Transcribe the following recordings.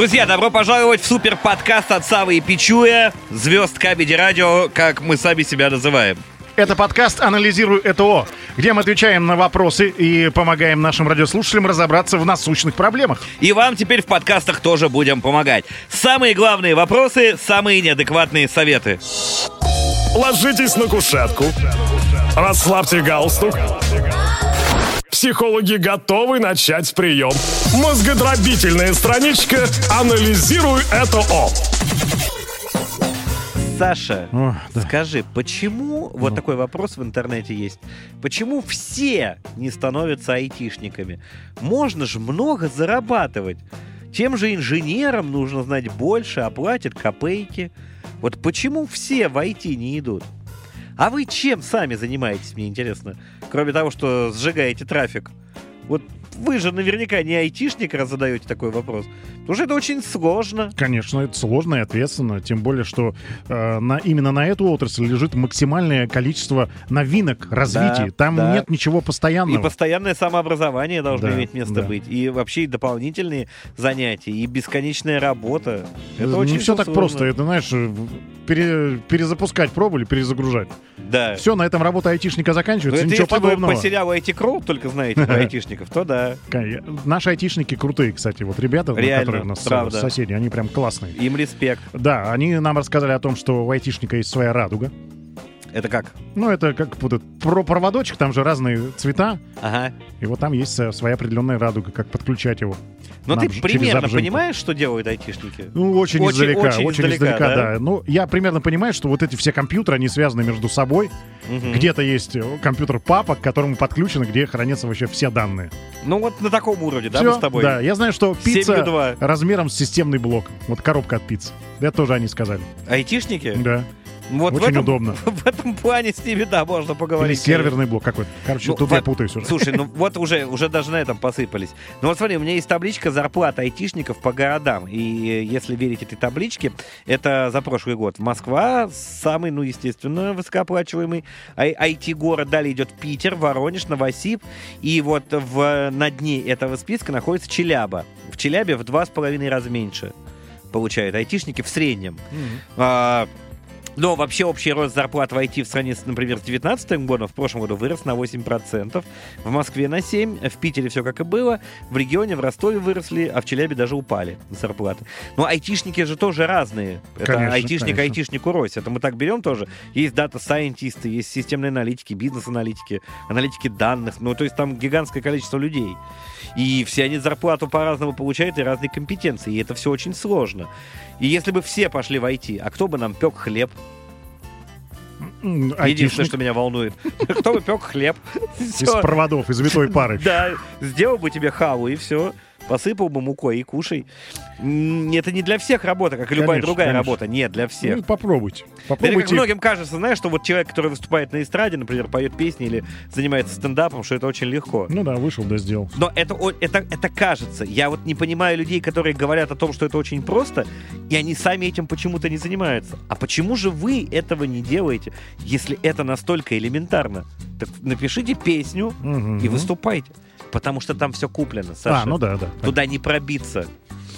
Друзья, добро пожаловать в супер подкаст от Савы и Пичуя, звезд Кабеди Радио, как мы сами себя называем. Это подкаст «Анализирую ЭТО», где мы отвечаем на вопросы и помогаем нашим радиослушателям разобраться в насущных проблемах. И вам теперь в подкастах тоже будем помогать. Самые главные вопросы, самые неадекватные советы. Ложитесь на кушетку, расслабьте галстук. Психологи готовы начать прием. Мозгодробительная страничка «Анализируй это О». Саша, О, да. скажи, почему, вот такой вопрос в интернете есть, почему все не становятся айтишниками? Можно же много зарабатывать. Тем же инженерам нужно знать больше, а платят копейки. Вот почему все в IT не идут? А вы чем сами занимаетесь, мне интересно? Кроме того, что сжигаете трафик. Вот вы же наверняка не айтишник, раз задаете такой вопрос. Потому что это очень сложно. Конечно, это сложно и ответственно, тем более, что э, на, именно на эту отрасль лежит максимальное количество новинок, развития. Да, Там да. нет ничего И постоянного. постоянное самообразование должно Да, иметь место да. быть. И вообще и дополнительные занятия, и бесконечная работа. Это не очень все так сложно. просто. Это, знаешь, э, пере- перезапускать пробовали, перезагружать. Да. Все, на этом работа айтишника Ну, заканчивается. это Ничего если подобного. вы по сериалу IT Кролл только знаете про айтишников, то да. Наши айтишники крутые, кстати. Вот ребята, Реально, которые у нас правда. соседи, они прям классные. Им респект. Да, они нам рассказали о том, что у айтишника есть своя радуга. Это как? Ну, это как вот этот про проводочек, там же разные цвета, Ага. и вот там есть э, своя определенная радуга, как подключать его. Но ты примерно понимаешь, что делают айтишники? Ну, очень, Очень- издалека, очень очень, издалека, издалека, да? да. Ну, я примерно понимаю, что вот эти все компьютеры, они связаны между собой. Мгм. Где-то есть э, компьютер папа, к которому подключено, где хранятся вообще все данные. Ну вот на таком уровне, да, Всё, мы с тобой? Да, я знаю, что пицца 7,2. размером с системный блок. Вот коробка от пиццы. Это тоже они сказали. Айтишники? Да. Вот в Очень этом- удобно. В этом плане с ними, да, можно Или поговорить. серверный блок какой-то. Короче, Ну, тут во- я путаюсь уже. Слушай, ну вот уже, уже даже на этом посыпались. Ну вот смотри, у меня есть табличка зарплат айтишников по городам. И э, если верить этой табличке, это за прошлый год. Москва самый, ну, естественно, высокооплачиваемый ай- IT-город. Далее идет Питер, Воронеж, Новосиб. И вот в, на дне этого списка находится Челяба. В Челябе в два с половиной раза меньше получают айтишники в среднем. А, но вообще общий рост зарплат в IT в стране, например, с 2019 годом в прошлом году вырос на 8%, в Москве на 7%, в Питере все как и было, в регионе, в Ростове выросли, а в Челябе даже упали зарплаты. Но айтишники же тоже разные. Это Конечно, айтишник конечно. айтишнику рось. Это мы так берем тоже. Есть дата-сайентисты, есть системные аналитики, бизнес-аналитики, аналитики данных. Ну, то есть там гигантское количество людей. И все они зарплату по-разному получают и разные компетенции. И это все очень сложно. И если бы все пошли в IT, а кто бы нам пек хлеб? М, Единственное, что меня волнует. Кто бы пек хлеб? из проводов, из витой пары. Да, сделал бы тебе хаву и все. Посыпал бы мукой и кушай. Это не для всех работа, как и любая Конечно, другая конечно. работа. Нет, для всех. Ну, попробуйте. Да или как Попробуйте. многим кажется, знаешь, что вот человек, который выступает на эстраде, например, поет песни или занимается стендапом, что это очень легко. Ну да, вышел, да сделал. Но это, это, это кажется. Я вот не понимаю людей, которые говорят о том, что это очень просто, и они сами этим почему-то не занимаются. А почему же вы этого не делаете, если это настолько элементарно? Так напишите песню Мгм. и выступайте. Потому что там все куплено, Саша. А, ну да, да. Туда не пробиться.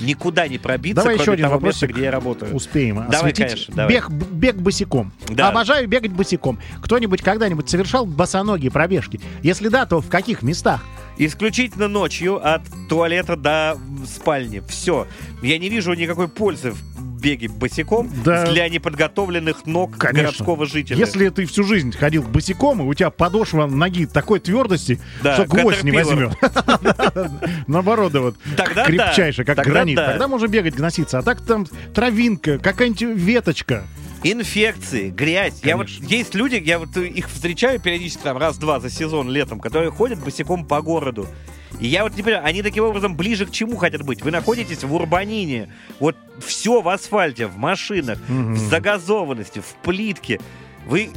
Никуда не пробиться, Давай кроме еще один того вопросик. места, где я работаю. Успеем Давай, осветить. конечно, давай. Бег, бег босиком. Да. Обожаю бегать босиком. Кто-нибудь когда-нибудь совершал босоногие пробежки? Если да, то в каких местах? Исключительно ночью от туалета до спальни. Все. Я не вижу никакой пользы в беге босиком Да. для неподготовленных ног Конечно. городского жителя. Если ты всю жизнь ходил босиком, и у тебя подошва ноги такой твердости, Да, что гвоздь не возьмет. Наоборот, вот крепчайший, как гранит. да. Тогда можно бегать, гноситься. А так там травинка, какая-нибудь веточка. Инфекции, грязь. Я вот есть люди, я вот их встречаю периодически там раз-два за сезон летом, которые ходят босиком по городу. И я вот не понимаю, они таким образом ближе к чему хотят быть? Вы находитесь в урбанине. Вот все в асфальте, в машинах, Мгм. в загазованности, в плитке. Вы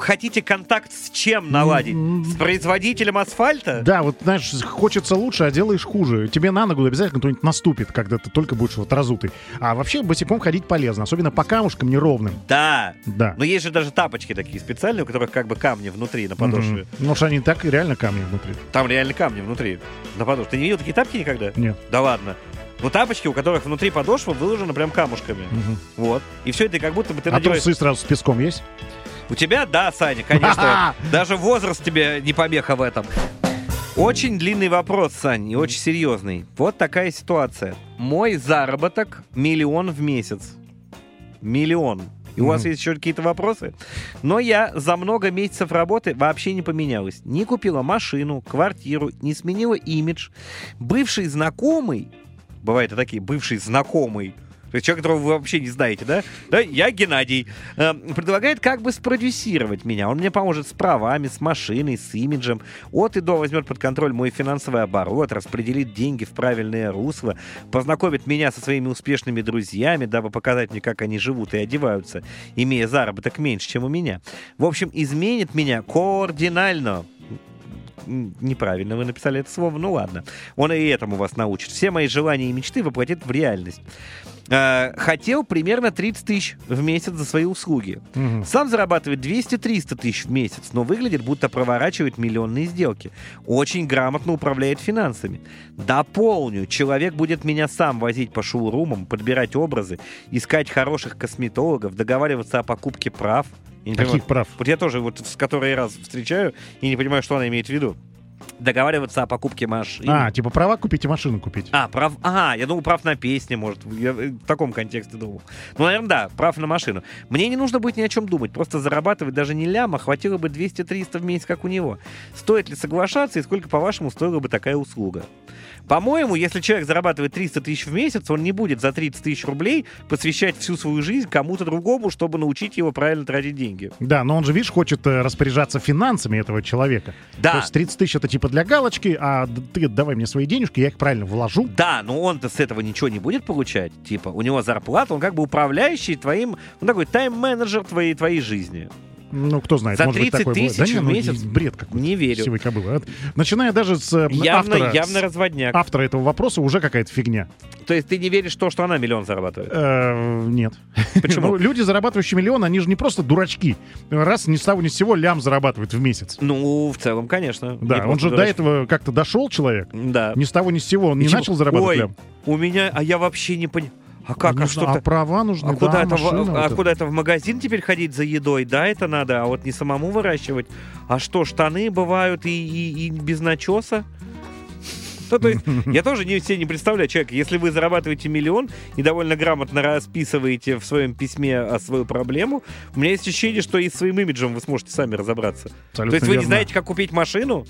хотите контакт с чем наладить? С производителем асфальта? Да, вот знаешь, хочется лучше, а делаешь хуже. Тебе на ногу обязательно кто-нибудь наступит, когда ты только будешь вот разутый. А вообще босиком ходить полезно, особенно по камушкам неровным. Да. Да. Но есть же даже тапочки такие специальные, у которых как бы камни внутри на подошве. Ну что они так реально камни внутри. Там реально камни внутри на подошве. Ты не видел такие тапки никогда? Нет. Да ладно. Ну, тапочки, у которых внутри подошва выложена прям камушками. Мгм. Вот. И все это как будто бы ты А надеваешь... трусы сразу с песком есть? У тебя, да, Саня, конечно. Даже возраст тебе не помеха в этом. Очень длинный вопрос, Сань, и очень серьезный. Вот такая ситуация. Мой заработок миллион в месяц. Миллион. И у вас есть еще какие-то вопросы? Но я за много месяцев работы вообще не поменялась. Не купила машину, квартиру, не сменила имидж. Бывший знакомый, бывают и такие, бывший знакомый, то есть человек, которого вы вообще не знаете, да? Да, я Геннадий. Э, предлагает как бы спродюсировать меня. Он мне поможет с правами, с машиной, с имиджем. От и до возьмет под контроль мой финансовый оборот, распределит деньги в правильное русло, познакомит меня со своими успешными друзьями, дабы показать мне, как они живут и одеваются, имея заработок меньше, чем у меня. В общем, изменит меня кардинально. Неправильно вы написали это слово, ну ладно. Он и этому вас научит. Все мои желания и мечты воплотит в реальность. Э, Хотел примерно 30 тысяч в месяц за свои услуги. Мгм. Сам зарабатывает 200-300 тысяч в месяц, но выглядит, будто проворачивает миллионные сделки. Очень грамотно управляет финансами. Дополню, человек будет меня сам возить по шоурумам, подбирать образы, искать хороших косметологов, договариваться о покупке прав. Я не Каких понимаю, прав? вот я тоже вот с который раз встречаю и не понимаю, что она имеет в виду. Договариваться о покупке машины. А, типа права купить и машину купить. А, прав... А, я думал, прав на песни, может. Я в таком контексте думал. Ну, наверное, да, прав на машину. Мне не нужно будет ни о чем думать. Просто зарабатывать даже не ляма, хватило бы 200-300 в месяц, как у него. Стоит ли соглашаться и сколько, по-вашему, стоила бы такая услуга? По-моему, если человек зарабатывает 300 тысяч в месяц, он не будет за 30 тысяч рублей посвящать всю свою жизнь кому-то другому, чтобы научить его правильно тратить деньги. Да, но он же, видишь, хочет э, распоряжаться финансами этого человека. Да. То есть 30 тысяч это типа для галочки, а ты давай мне свои денежки, я их правильно вложу. Да, но он-то с этого ничего не будет получать. Типа, у него зарплата, он как бы управляющий твоим, он такой тайм-менеджер твоей, твоей жизни. Ну, кто знает, За может быть, 30 такое бывает. тысяч Да не, в ну, месяц? бред какой-то. Не верю. Сивой кобылы. А, Начиная даже с Явно, автора, явно разводняк. автора этого вопроса уже какая-то фигня. То есть ты не веришь в то, что она миллион зарабатывает? Э, нет. Почему? Ну, люди, зарабатывающие миллион, они же не просто дурачки. Раз ни с того ни с сего лям зарабатывает в месяц. Ну, в целом, конечно. Да, он же до дурачки. этого как-то дошел человек. Да. Ни с того ни с сего он И не типа, начал зарабатывать Ой, лям. у меня, а я вообще не понимаю. А как, Не а знаю, что-то... а права нужны, А куда, да, это, в- машина, а вот это. куда это в магазин теперь ходить за едой? Да, это надо, а вот не самому выращивать. А что, штаны бывают и, и- и без начеса? Ну, то есть, я тоже не, себе не представляю человека. Если вы зарабатываете миллион и довольно грамотно расписываете в своем письме о свою проблему, у меня есть ощущение, что и с своим имиджем вы сможете сами разобраться. Абсолютно то есть вы не знаете, как купить машину?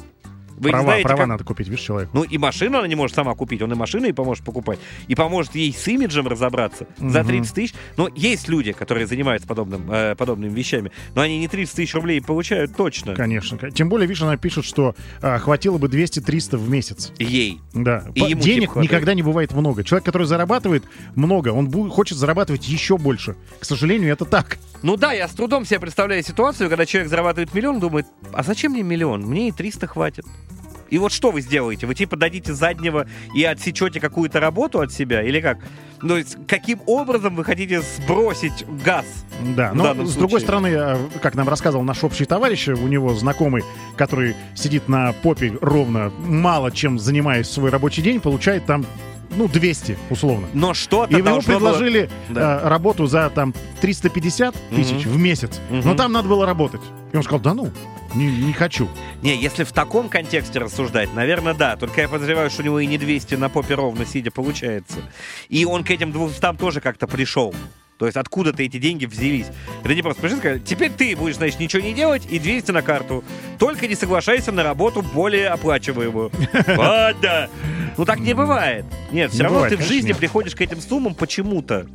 Вы не права, знаете, права как- надо купить, видишь, человек. ну и машину она не может сама купить, он и машину ей поможет покупать. И поможет ей с имиджем разобраться за Мгм. 30 тысяч. Но есть люди, которые занимаются подобным, э, подобными вещами, но они не 30 тысяч рублей получают точно. Конечно. Тем более, видишь, она пишет, что а, хватило бы 200-300 в месяц. Ей. Да. И По- ему Денег типа никогда не бывает много. Человек, который зарабатывает много, он бу- хочет зарабатывать еще больше. К сожалению, это так. Ну да, я с трудом себе представляю ситуацию, когда человек зарабатывает миллион, думает, а зачем мне миллион? Мне и 300 хватит. И вот что вы сделаете? Вы типа дадите заднего и отсечете какую-то работу от себя? Или как? Ну, каким образом вы хотите сбросить газ? Да, но с другой стороны, а, как нам рассказывал наш общий товарищ, у него знакомый, который сидит на попе ровно, мало чем занимаясь свой рабочий день, получает там, ну, 200 условно. Но что-то И ему было- предложили Да. а, работу за там 350 тысяч в месяц, но Мгм. там надо было работать. И он сказал, да ну, не, не хочу. Не, если в таком контексте рассуждать, наверное, да. Только я подозреваю, что у него и не 200 на попе ровно сидя получается. И он к этим 200 тоже как-то пришел. То есть откуда-то эти деньги взялись. Это не просто пришли сказали, теперь ты будешь, значит, ничего не делать и 200 на карту. Только не соглашайся на работу более оплачиваемую. Ладно. Ну так не бывает. Нет, все равно ты в жизни приходишь к этим суммам почему-то.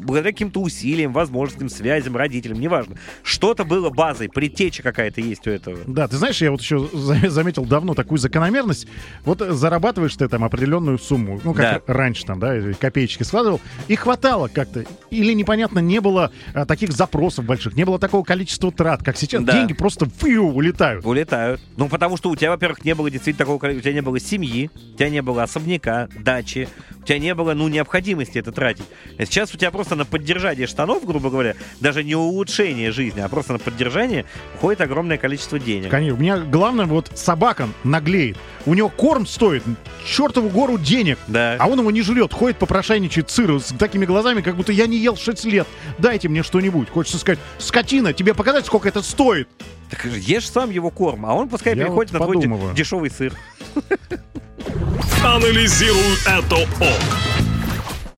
Благодаря каким-то усилиям, возможностям, связям, родителям, неважно. Что-то было базой, предтеча какая-то есть у этого. Да, ты знаешь, я вот еще за- заметил давно такую закономерность. Вот э, зарабатываешь ты там определенную сумму, ну, как Да. раньше там, да, копеечки складывал, и хватало как-то. Или, непонятно, не было а, таких запросов больших, не было такого количества трат, как сейчас. Да. Деньги просто фью, улетают. Улетают. Ну, потому что у тебя, во-первых, не было действительно такого количества. У тебя не было семьи, у тебя не было особняка, дачи, тебя тебя не было, ну, необходимости это тратить. А сейчас у тебя просто на поддержание штанов, грубо говоря, даже не улучшение жизни, а просто на поддержание уходит огромное количество денег. Конечно, у меня главное, вот собака наглеет. У него корм стоит чертову гору денег. Да. А он его не жрет, ходит попрошайничает сыр с такими глазами, как будто я не ел 6 лет. Дайте мне что-нибудь. Хочется сказать, скотина, тебе показать, сколько это стоит? Так ешь сам его корм, а он пускай Я переходит вот на твой дешевый сыр. Анализируй это ок.